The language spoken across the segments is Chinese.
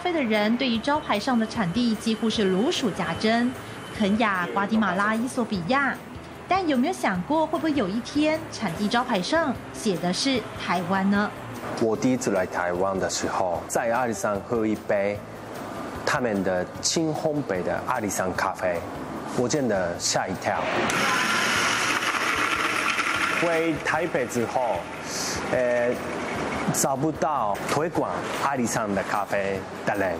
啡的人对于招牌上的产地几乎是如数家珍，肯亚、瓜地马拉、伊索比亚。但有没有想过，会不会有一天产地招牌上写的是台湾呢？我第一次来台湾的时候，在阿里山喝一杯他们的轻烘焙的阿里山咖啡，我真的吓一跳。回台北之后，呃，找不到推广阿里山的咖啡的人，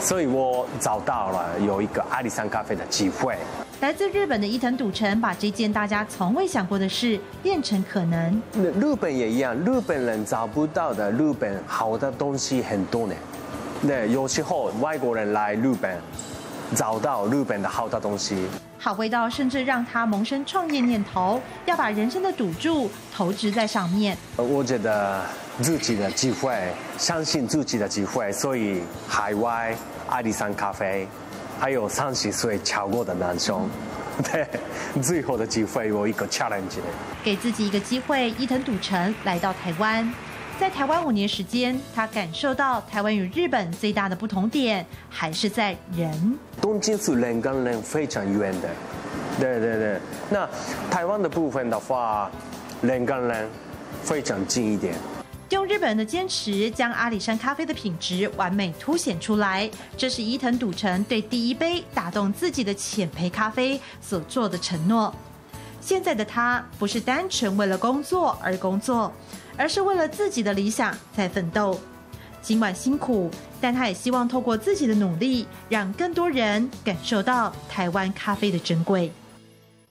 所以我找到了有一个阿里山咖啡的机会。来自日本的伊藤笃臣把这件大家从未想过的事变成可能。日本也一样，日本人找不到的日本好的东西很多呢。那，有时候外国人来日本，找到日本的好的东西，好味道甚至让他萌生创业念头，要把人生的赌注投掷在上面。我觉得自己的机会，相信自己的机会，所以海外阿里山咖啡。还有三十岁超过的男生，对，最后的机会我一个 challenge。给自己一个机会，伊藤赌城来到台湾，在台湾五年时间，他感受到台湾与日本最大的不同点还是在人。东京是人跟人非常远的，对对对。那台湾的部分的话，人跟人非常近一点。用日本人的坚持，将阿里山咖啡的品质完美凸显出来。这是伊藤笃城对第一杯打动自己的浅焙咖啡所做的承诺。现在的他不是单纯为了工作而工作，而是为了自己的理想在奋斗。尽管辛苦，但他也希望透过自己的努力，让更多人感受到台湾咖啡的珍贵。